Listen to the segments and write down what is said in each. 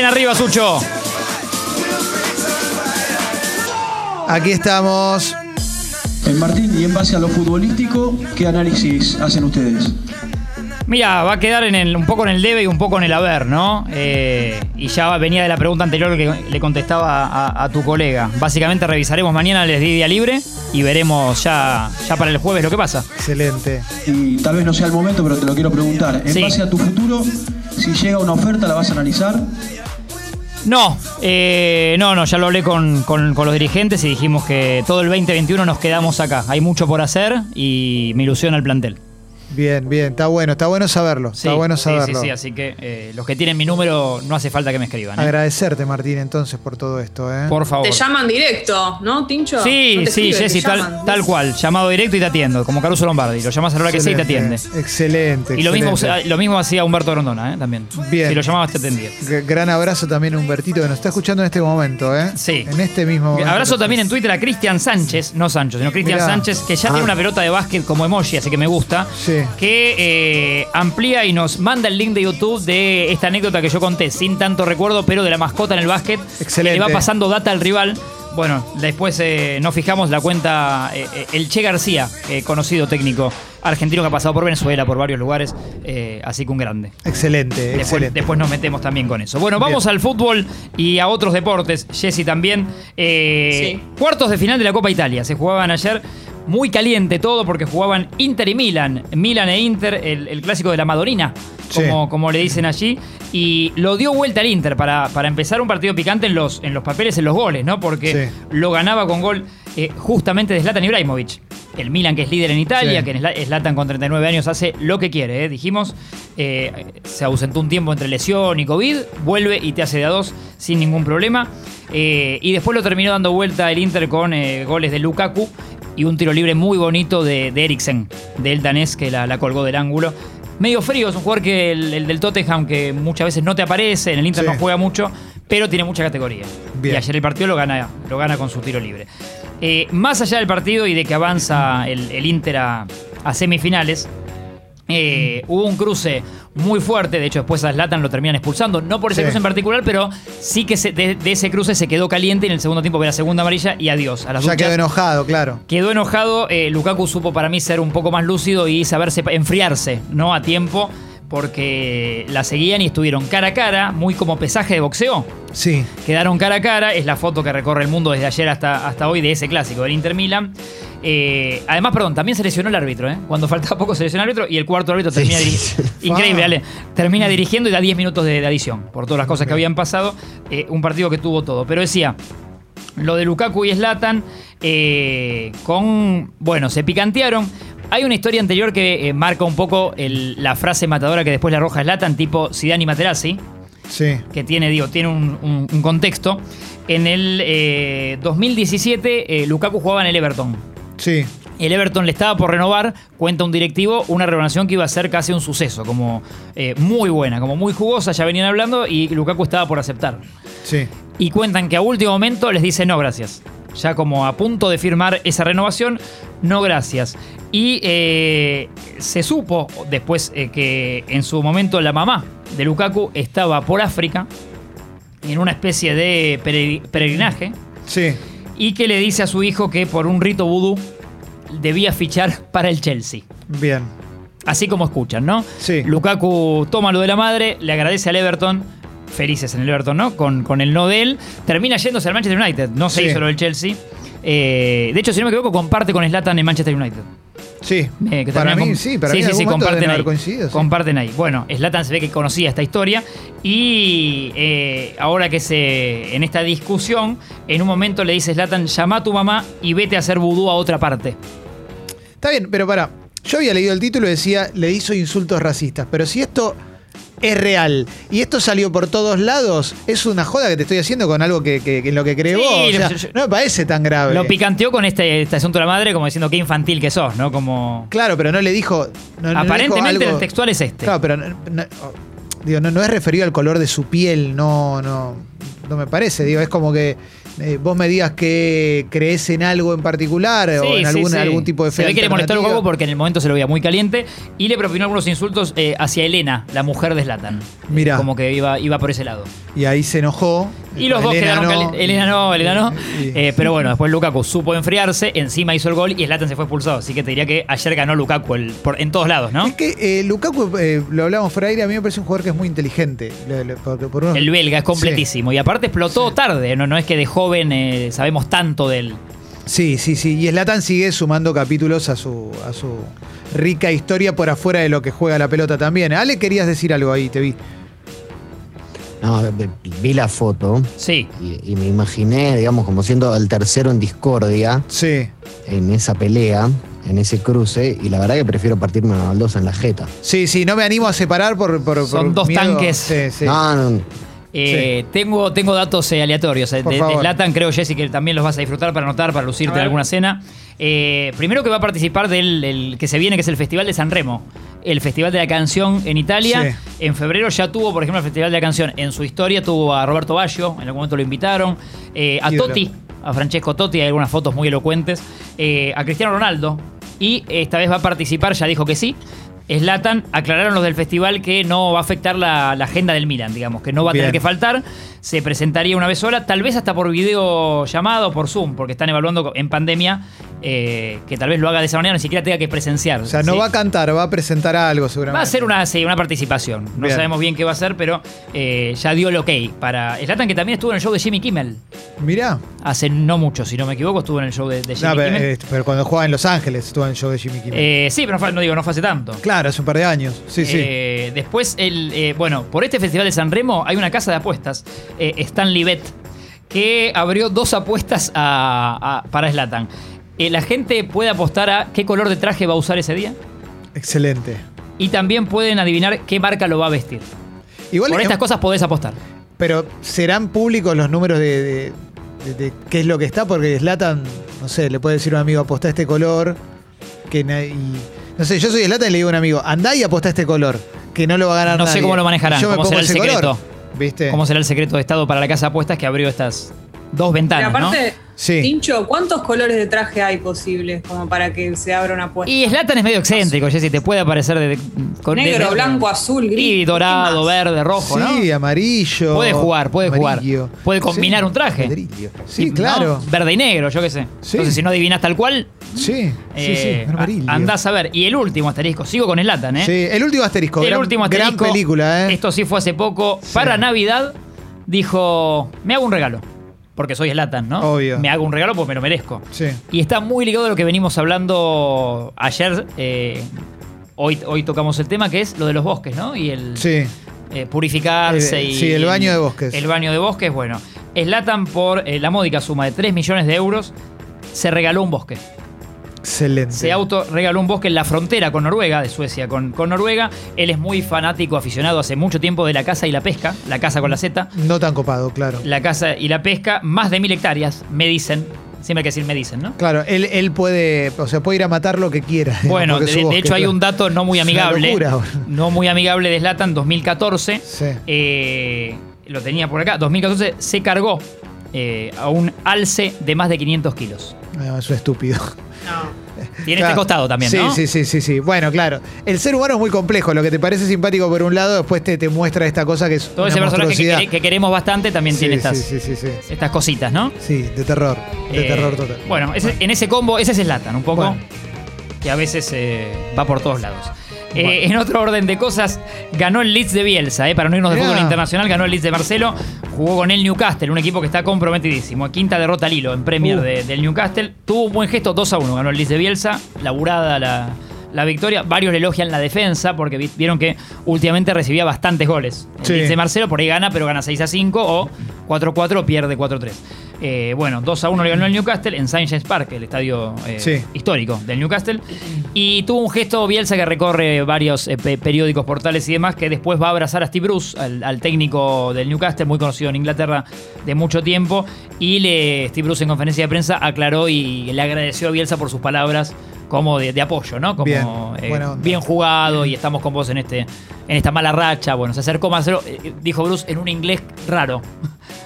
Bien arriba, Sucho. Aquí estamos. Eh, Martín, y en base a lo futbolístico, ¿qué análisis hacen ustedes? Mira, va a quedar en el- un poco en el debe y un poco en el haber, ¿no? Eh, y ya venía de la pregunta anterior que le contestaba a, a tu colega. Básicamente revisaremos mañana, les di día libre y veremos ya, ya para el jueves lo que pasa. Excelente. Y tal vez no sea el momento, pero te lo quiero preguntar. En Sí. base a tu futuro, si llega una oferta, ¿la vas a analizar? No, eh, no, no, ya lo hablé con, con- con los dirigentes y dijimos que todo el 2021 nos quedamos acá. Hay mucho por hacer y me ilusiona el plantel. Bien, bien. Está bueno, está bueno saberlo. Sí, está bueno sí, saberlo. Sí, sí, así que eh, los que tienen mi número no hace falta que me escriban. ¿eh? Agradecerte, Martín, entonces, por todo esto. ¿eh? Por favor. Te llaman directo, ¿no, Tincho? Sí, No sí, Jessy, tal, tal cual. Llamado directo y te atiendo, como Caruso Lombardi. Lo llamas a la hora que sea y te atiende. Excelente, Excelente. Y lo mismo, lo mismo hacía Humberto Grondona, ¿eh? También. Bien. Si lo llamabas te atendía. G- Gran abrazo también a Humbertito que nos está escuchando en este momento, ¿eh? Sí. En este mismo momento. Abrazo también en Twitter a Cristian Sánchez, no Sancho, sino Cristian. Sánchez, que ya tiene una pelota de básquet como emoji, así que me gusta. Sí. Que eh, amplía y nos manda el link de YouTube de esta anécdota que yo conté, sin tanto recuerdo, pero de la mascota en el básquet. Excelente. Que le va pasando data al rival. Bueno, después eh, nos fijamos la cuenta eh, eh, el Che García, eh, conocido técnico argentino que ha pasado por Venezuela, por varios lugares, eh, así que un grande. Excelente, Después, excelente. después nos metemos también con eso. Bueno, vamos Bien. al fútbol y a otros deportes. Jessy también. Eh, Sí. Cuartos de final de la Copa Italia. Se jugaban ayer. Muy caliente todo porque jugaban Inter y Milan. Milan e Inter, el, el clásico de la Madonina, como, Sí. como le dicen allí. Y lo dio vuelta al Inter para, para empezar un partido picante en los, en los papeles, en los goles, ¿no? Porque Sí. lo ganaba con gol eh, justamente de Zlatan Ibrahimovic. El Milan que es líder en Italia, Sí. que en Zla- Zlatan con 39 años hace lo que quiere, ¿eh? dijimos. eh, se ausentó un tiempo entre lesión y COVID, vuelve y te hace de a dos sin ningún problema. Eh, y después lo terminó dando vuelta el Inter con eh, goles de Lukaku y un tiro libre muy bonito de, de Eriksen, del danés que la, la colgó del ángulo. Medio frío, es un jugador que el, el del Tottenham que muchas veces no te aparece, en el Inter Sí. no juega mucho, pero tiene mucha categoría. Bien. Y ayer el partido lo gana, lo gana con su tiro libre. Eh, más allá del partido y de que avanza el, el Inter a, a semifinales, eh, hubo un cruce muy fuerte, de hecho después a Zlatan lo terminan expulsando, no por ese Sí. cruce en particular, pero sí que se- de, de ese cruce se quedó caliente y en el segundo tiempo ve la segunda amarilla y adiós. A las Ya duchas. quedó enojado, claro. Quedó enojado, eh, Lukaku supo para mí ser un poco más lúcido y saberse enfriarse, ¿no? A tiempo, porque la seguían y estuvieron cara a cara, muy como pesaje de boxeo. Sí. Quedaron cara a cara, es la foto que recorre el mundo desde ayer hasta, hasta hoy de ese clásico del Inter Milan. Eh, además, perdón, también se lesionó el árbitro, ¿eh? Cuando faltaba poco se lesionó el árbitro y el cuarto árbitro termina sí, dirigiendo. sí. Increíble. Ale. Termina dirigiendo y da 10 minutos de, de adición por todas las cosas que habían pasado. Eh, un partido que tuvo todo. Pero decía, lo de Lukaku y Slatan, con. Bueno, se picantearon. Hay una historia anterior que eh, marca un poco el- la frase matadora que después le arroja Slatan, tipo Zidane y Materazzi Sí. que tiene, digo, tiene un, un- un contexto. En el eh, 2017, eh, Lukaku jugaba en el Everton. Sí. El Everton le estaba por renovar, cuenta un directivo, una renovación que iba a ser casi un suceso, como eh, muy buena, como muy jugosa, ya venían hablando, y Lukaku estaba por aceptar. Sí. Y cuentan que a último momento les dice no, gracias. Ya como a punto de firmar esa renovación, no, gracias. Y eh, se supo después eh, que en su momento la mamá de Lukaku estaba por África, en una especie de peregri- peregrinaje, Sí. y que le dice a su hijo que por un rito vudú debía fichar para el Chelsea. Bien. Así como escuchan, ¿no? Sí. Lukaku toma lo de la madre, le agradece al Everton, felices en el Everton, ¿no? Con, con el no de él, termina yéndose al Manchester United, no se Sí. hizo lo del Chelsea. Eh, de hecho, si no me equivoco, comparte con Slatan en Manchester United. Sí. Eh, que para mí, sí, para mí en algún momento deben haber coincidido. sí. Comparten ahí. Bueno, Slatan se ve que conocía esta historia y eh, ahora que se en esta discusión, en un momento le dice Slatan, llama a tu mamá y vete a hacer vudú a otra parte. Está bien, pero para. Yo había leído el título y decía, le hizo insultos racistas. Pero si esto es real y esto salió por todos lados, es una joda que te estoy haciendo con algo que, que- que en lo que crees Sí, vos. O lo- sea, yo- yo- no me parece tan grave. Lo picanteó con este, este asunto de la madre como diciendo qué infantil que sos, ¿no? Como... Claro, pero no le dijo. no- no dijo Aparentemente algo- el textual es este. Claro, pero no, digo, no, no es referido al color de su piel, no, no, no me parece. Digo, es como que eh, vos me digas que crees en algo en particular o en Sí, algún, sí. algún tipo de fe Se ve que le molestó un poco porque en el momento se lo veía muy caliente y le propinó algunos insultos eh, hacia Elena, la mujer de Zlatan. Mirá. Como que iba, iba por ese lado. Y ahí se enojó. Y los dos Elena quedaron no. Elena no, Elena no. Y- Eh, pero bueno, después Lukaku supo enfriarse, encima hizo el gol y Zlatan se fue expulsado. Así que te diría que ayer ganó Lukaku el- por- en todos lados, ¿no? Es que eh, Lukaku, eh, lo hablamos fuera de aire, a mí me parece un jugador que es muy inteligente. Le- le- porque por unos- El belga es completísimo. Y aparte explotó tarde, ¿no? no es que de joven eh, sabemos tanto de él. Sí, sí, sí. Y Slatan sigue sumando capítulos a su, a su rica historia por afuera de lo que juega la pelota también. Ale, querías decir algo ahí, te vi. No, vi la foto Sí. y, y me imaginé, digamos, como siendo el tercero en discordia Sí. en esa pelea, en ese cruce, y la verdad que prefiero partirme una baldosa en la jeta. Sí, sí, no me animo a separar por. por Son por dos miedo. tanques. Sí, sí. No, no, Eh, tengo, tengo datos eh, aleatorios. eh, Por de, de favor. Zlatan, creo, Jessy, que también los vas a disfrutar para anotar, para lucirte en alguna cena. Eh, primero que va a participar del el que se viene, que es el Festival de San Remo. El Festival de la Canción en Italia. Sí. En febrero ya tuvo, por ejemplo, el Festival de la Canción. En su historia tuvo a Roberto Baggio, en algún momento lo invitaron. a. Totti, a Francesco Totti, hay algunas fotos muy elocuentes. a Cristiano Ronaldo. Y esta vez va a participar, ya dijo que sí. Slatan, aclararon los del festival que no va a afectar la, la agenda del Milan, digamos, que no va a tener Bien. que faltar. Se presentaría una vez sola, tal vez hasta por video llamado por Zoom, porque están evaluando en pandemia eh, que tal vez lo haga de esa manera, ni siquiera tenga que presenciar. O sea, no ¿sí? va a cantar, va a presentar algo seguramente. Va a ser una, sí, una participación. No Bien. sabemos bien qué va a ser, pero eh, ya dio el ok para Slatan, que también estuvo en el show de Jimmy Kimmel. Mirá. Hace no mucho, si no me equivoco, estuvo en el show de, de Jimmy No, pero, Kimmel. eh, pero cuando jugaba en Los Ángeles estuvo en el show de Jimmy Kimmel. Eh, sí, pero no, fue- no digo, no fue hace tanto. claro, hace un par de años. Sí, sí. Eh, después, el, eh, bueno, por este Festival de San Remo hay una casa de apuestas, eh, Stanley Bet, que abrió dos apuestas a- a- para Slatan. la gente puede apostar a qué color de traje va a usar ese día Excelente. y también pueden adivinar qué marca lo va a vestir. Igual, Por eh, estas cosas podés apostar. Pero ¿serán públicos los números de, de- de- de qué es lo que está? Porque Slatan, no sé, le puede decir a un amigo, apostá este color. Que na- y- no sé, yo soy Slatan y le digo a un amigo, andá y apostá este color. Que no lo va a ganar No sé cómo lo manejarán, Y Yo me cómo pongo será el ese color, secreto. ¿Viste? ¿Cómo será el secreto de Estado para la casa de apuestas que abrió estas dos ventanas, ¿no? aparte, Sí. Tincho, ¿cuántos colores de traje hay posibles como para que se abra una apuesta? Y Slatan es medio excéntrico, Jessy, te puede aparecer de, con Negro, de- blanco, azul, gris. Y dorado, verde, rojo, ¿no? Sí, amarillo. Puede jugar, puede amarillo. jugar. Puede combinar Sí, un traje. ladrillo. Sí, claro. Verde y negro, yo qué sé. Sí. Entonces, si no adivinas tal cual, Sí, sí, eh, sí, amarillo. a- andás a ver. Y el último asterisco, sigo con el Latan, ¿eh? Sí, el último asterisco. el gran, último gran asterisco. película, ¿eh? Esto sí fue hace poco. Para Navidad, dijo: Me hago un regalo. Porque soy Slatan, ¿no? Obvio. Me hago un regalo porque me lo merezco. Sí. Y está muy ligado a lo que venimos hablando ayer. eh, hoy, hoy tocamos el tema que es lo de los bosques, ¿no? Y el Sí. eh, purificarse Eh, y. sí, el baño de bosques. El baño de bosques, bueno. Slatan por eh, la módica suma de 3 millones de euros se regaló un bosque. Excelente. Se auto regaló un bosque en la frontera con Noruega, de Suecia con, con Noruega. Él es muy fanático, aficionado hace mucho tiempo de la caza y la pesca. La caza con la Z. No tan copado, claro. La caza y la pesca, más de mil hectáreas, me dicen. Siempre hay que decir me dicen, ¿no? Claro, él, él puede, o sea, puede ir a matar lo que quiera. Bueno, de, hecho hay claro. un dato no muy Es una amigable. no muy amigable de Slatan, 2014. Sí. Eh, lo tenía por acá. 2014 se cargó eh, a un alce de más de 500 kilos. Ah, eso es estúpido. No. Tiene Claro. este costado también, sí, ¿no? Sí, sí, sí, sí. Bueno, claro. El ser humano es muy complejo. Lo que te parece simpático por un lado, después te, te muestra esta cosa que es Todo una ese personaje que, queremos bastante también Sí, tiene estas, sí, sí, sí. estas cositas, ¿no? Sí, de terror. De Eh, terror total. Bueno, ese- en ese combo, ese es Slatan, un poco. Bueno. Que a veces eh, va por todos lados. Eh. En otro orden de cosas, ganó el Leeds de Bielsa, eh, para no irnos de fútbol internacional, ganó el Leeds de Marcelo, jugó con el Newcastle, un equipo que está comprometidísimo. Quinta derrota al hilo en Premier Uh. de- del Newcastle. Tuvo un buen gesto, 2 a 1, ganó el Leeds de Bielsa, laburada la, la victoria. Varios le elogian la defensa porque vi- vieron que últimamente recibía bastantes goles. El Sí. Leeds de Marcelo por ahí gana, pero gana 6 a 5 o 4 a 4 pierde 4 a 3. Eh, bueno, 2 a 1 le ganó el Newcastle en Saint James Park, el estadio eh, Sí. histórico del Newcastle. Y tuvo un gesto Bielsa que recorre varios eh, pe- periódicos, portales y demás, que después va a abrazar a Steve Bruce, al, al técnico del Newcastle, muy conocido en Inglaterra de mucho tiempo. Y le, Steve Bruce en conferencia de prensa aclaró y le agradeció a Bielsa por sus palabras como de, de apoyo, ¿no? Como Bien, eh, jugado y estamos con vos en este en esta mala racha. Bueno, se acercó Marcelo, dijo Bruce en un inglés raro.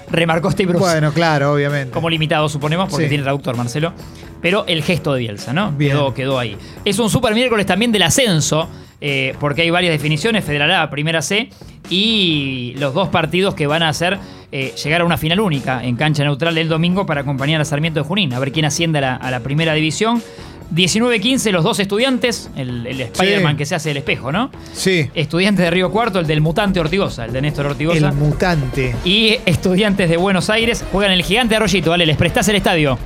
Remarcó Steve Bruce. Bueno, claro, obviamente. Como limitado, suponemos, porque Sí. tiene traductor Marcelo. Pero el gesto de Bielsa, ¿no? Bien. Quedó, quedó ahí. Es un super miércoles también del ascenso, eh, porque hay varias definiciones, Federal A, Primera C, y los dos partidos que van a hacer eh, llegar a una final única en cancha neutral el domingo para acompañar a Sarmiento de Junín, a ver quién asciende a la, a la primera división. 19-15, los dos estudiantes, el, el Spider-Man que se hace el espejo, ¿no? Sí. Estudiantes de Río Cuarto, el del mutante Ortigosa, el de Néstor Ortigosa. El mutante. Y estudiantes de Buenos Aires juegan el gigante Arroyito, ¿vale? Les prestás el estadio.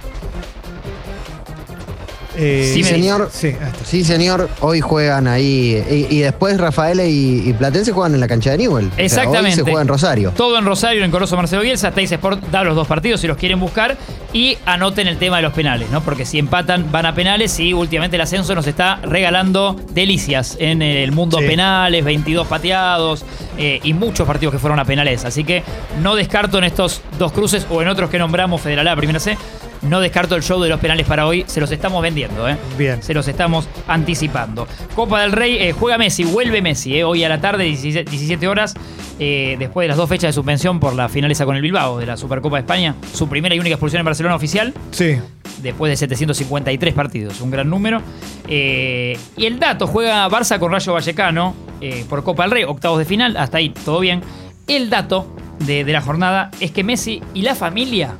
Eh, Sí, señor. Sí, señor. Hoy juegan ahí. Y, y después Rafaela y, y Platense juegan en la cancha de Newell. O sea, Exactamente. hoy se juega en Rosario. Todo en Rosario, en Corozo Marcelo Bielsa. Teis Sport da los dos partidos si los quieren buscar. Y anoten el tema de los penales, ¿no? Porque si empatan, van a penales. Y últimamente el ascenso nos está regalando delicias en el mundo Sí. penales, 22 pateados eh, y muchos partidos que fueron a penales. Así que no descarto en estos dos cruces o en otros que nombramos Federal A, Primera C. No descarto el show de los penales para hoy. Se los estamos vendiendo, ¿eh? Bien. Se los estamos anticipando. Copa del Rey, eh, juega Messi, vuelve Messi, eh, hoy a la tarde, 17, 17 horas, eh, después de las dos fechas de suspensión por la finaleza con el Bilbao de la Supercopa de España. Su primera y única expulsión en Barcelona oficial, Sí. después de 753 partidos, un gran número. Y el dato, juega Barça con Rayo Vallecano por Copa del Rey, octavos de final, hasta ahí todo bien. El dato de, de la jornada es que Messi y la familia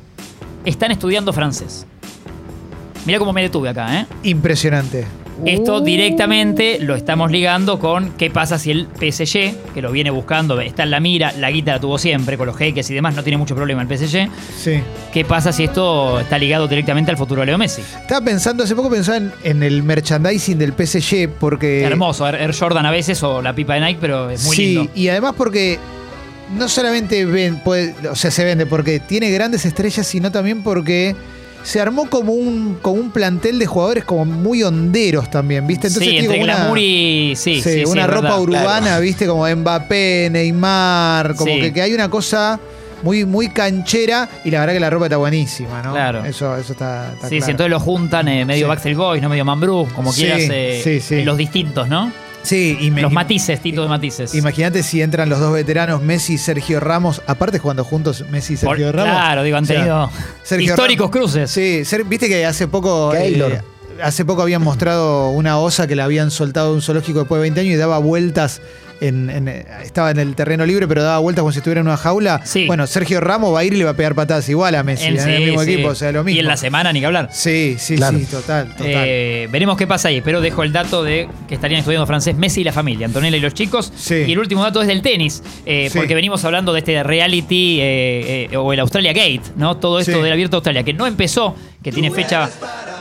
están estudiando francés. Mira cómo me detuve acá, ¿eh? Impresionante. Esto directamente lo estamos ligando con qué pasa si el PSG, que lo viene buscando, está en la mira, la guita la tuvo siempre con los jeques y demás, no tiene mucho problema el PSG. Sí. ¿Qué pasa si esto está ligado directamente al futuro de Leo Messi? Estaba pensando, hace poco pensaba en, en el merchandising del PSG porque. Hermoso, Air Air Jordan a veces o la pipa de Nike, pero es muy sí, lindo. y además porque no solamente ven, puede- o sea, se vende porque tiene grandes estrellas, sino también porque se armó como un, como un plantel de jugadores como muy honderos también, ¿viste? sí, tiene entre una- y. Sí, Sí, sí, sí, una ropa verdad. urbana, claro. viste, como Mbappé, Neymar, como Sí. que, que hay una cosa muy, muy canchera y la verdad que la ropa está buenísima, ¿no? Claro. Eso, eso está, está Sí, sí, entonces lo juntan eh, medio Sí. Backstreet Boys, no medio Mambrú, como Sí, quieras, eh, sí, sí. los distintos, ¿no? Sí, y me- Los matices, Tito de matices. Imagínate si entran los dos veteranos, Messi y Sergio Ramos, aparte jugando juntos Messi y Por- Sergio Ramos. Claro, digo, han O sea, tenido históricos Ramos- cruces. Sí, ser- viste que hace poco. Keylor. eh, hace poco habían mostrado una osa que la habían soltado de un zoológico después de 20 años y daba vueltas. En, en- eh, estaba en el terreno libre, pero daba vueltas como si estuviera en una jaula. Sí. Bueno, Sergio Ramos va a ir y le va a pegar patadas igual a Messi, En- en el mismo sí. equipo, o sea, lo mismo. Y en la semana, ni que hablar. Sí, sí, Claro. sí, total, total. Eh, veremos qué pasa ahí, pero dejo el dato de que estarían estudiando francés Messi y la familia, Antonella y los chicos. Sí. Y el último dato es del tenis, eh, Sí. porque venimos hablando de este reality eh, eh, o el Australia Gate, ¿no? Todo esto Sí. del abierto de Australia, que no empezó, que tiene fecha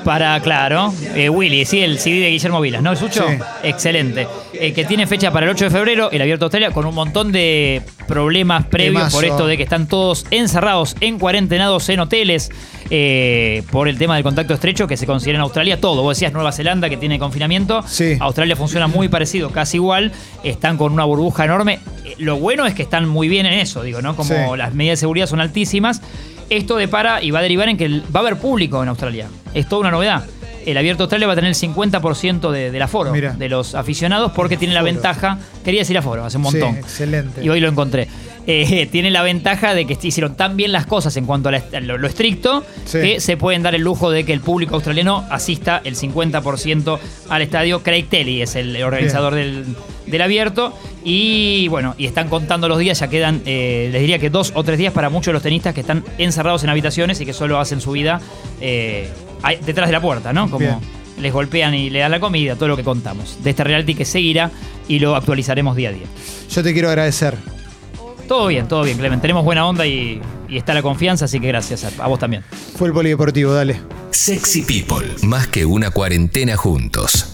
para, claro, eh, Willy, sí, el CD de Guillermo Vilas, ¿no, Sucho? Sí. Excelente. Eh, que tiene fecha para el 8 de febrero, el abierto Australia, con un montón de problemas previos Temazo. por esto de que están todos encerrados, en cuarentenados en hoteles, eh, por el tema del contacto estrecho que se considera en Australia todo. Vos decías Nueva Zelanda que tiene confinamiento. Sí. Australia funciona muy parecido, casi igual. Están con una burbuja enorme. Eh, Lo bueno es que están muy bien en eso, digo, ¿no? Como Sí. las medidas de seguridad son altísimas. Esto depara y va a derivar en que va a haber público en Australia. Es toda una novedad. El abierto Australia va a tener el 50% de, del aforo de los aficionados porque tiene la ventaja. Quería decir aforo, hace un Sí, montón. excelente. Y hoy lo encontré. Eh, tiene la ventaja de que hicieron tan bien las cosas en cuanto a, la- a lo, lo estricto Sí. que se pueden dar el lujo de que el público australiano asista el 50% al estadio. Craig Telly es el organizador del, del abierto. Y bueno, y están contando los días, ya quedan, eh, les diría que dos o tres días para muchos de los tenistas que están encerrados en habitaciones y que solo hacen su vida eh, ahí- detrás de la puerta, ¿no? Como Bien. les golpean y le dan la comida, todo lo que contamos. De este reality que seguirá y lo actualizaremos día a día. Yo te quiero agradecer. Todo bien, todo bien, Clemen. Tenemos buena onda y, y está la confianza, así que gracias a, a vos también. Fue el polideportivo, dale. Sexy People, más que una cuarentena juntos.